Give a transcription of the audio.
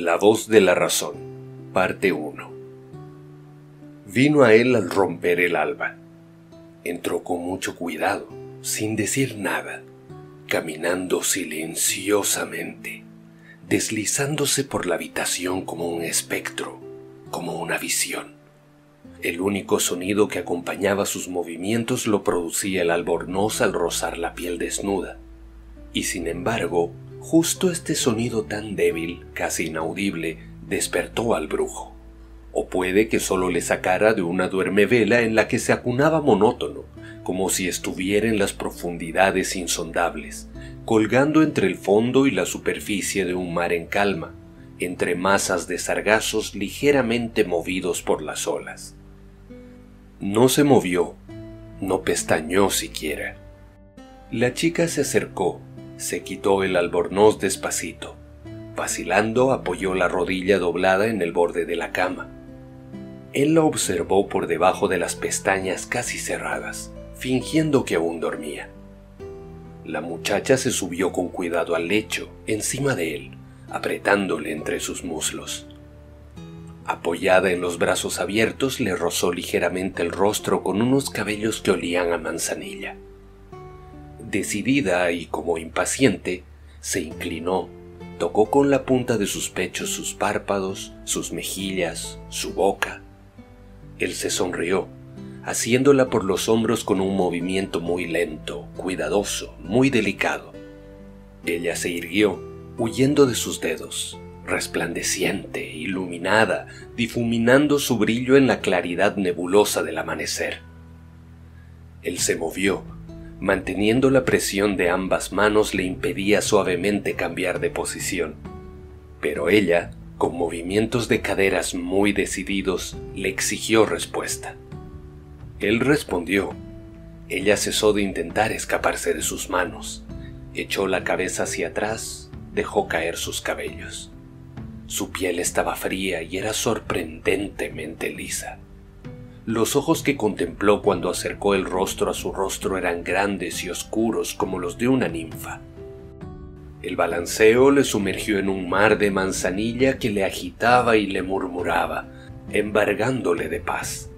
La voz de la razón, parte 1. Vino a él al romper el alba. Entró con mucho cuidado, sin decir nada, caminando silenciosamente, deslizándose por la habitación como un espectro, como una visión. El único sonido que acompañaba sus movimientos lo producía el albornoz al rozar la piel desnuda. Y sin embargo, justo este sonido tan débil, casi inaudible, despertó al brujo. O puede que solo le sacara de una duermevela en la que se acunaba monótono, como si estuviera en las profundidades insondables, colgando entre el fondo y la superficie de un mar en calma, entre masas de sargazos ligeramente movidos por las olas. No se movió, no pestañó siquiera. La chica se acercó, se quitó el albornoz despacito. Vacilando apoyó la rodilla doblada en el borde de la cama. Él la observó por debajo de las pestañas casi cerradas, fingiendo que aún dormía. La muchacha se subió con cuidado al lecho, encima de él, apretándole entre sus muslos. Apoyada en los brazos abiertos, le rozó ligeramente el rostro con unos cabellos que olían a manzanilla. Decidida y como impaciente, se inclinó, tocó con la punta de sus pechos sus párpados, sus mejillas, su boca. Él se sonrió, haciéndola por los hombros con un movimiento muy lento, cuidadoso, muy delicado. Ella se irguió, huyendo de sus dedos, resplandeciente, iluminada, difuminando su brillo en la claridad nebulosa del amanecer. Él se movió, manteniendo la presión de ambas manos le impedía suavemente cambiar de posición. Pero ella, con movimientos de caderas muy decididos, le exigió respuesta. Él respondió. Ella cesó de intentar escaparse de sus manos, echó la cabeza hacia atrás, dejó caer sus cabellos. Su piel estaba fría y era sorprendentemente lisa. Los ojos que contempló cuando acercó el rostro a su rostro eran grandes y oscuros como los de una ninfa. El balanceo le sumergió en un mar de manzanilla que le agitaba y le murmuraba, embargándole de paz.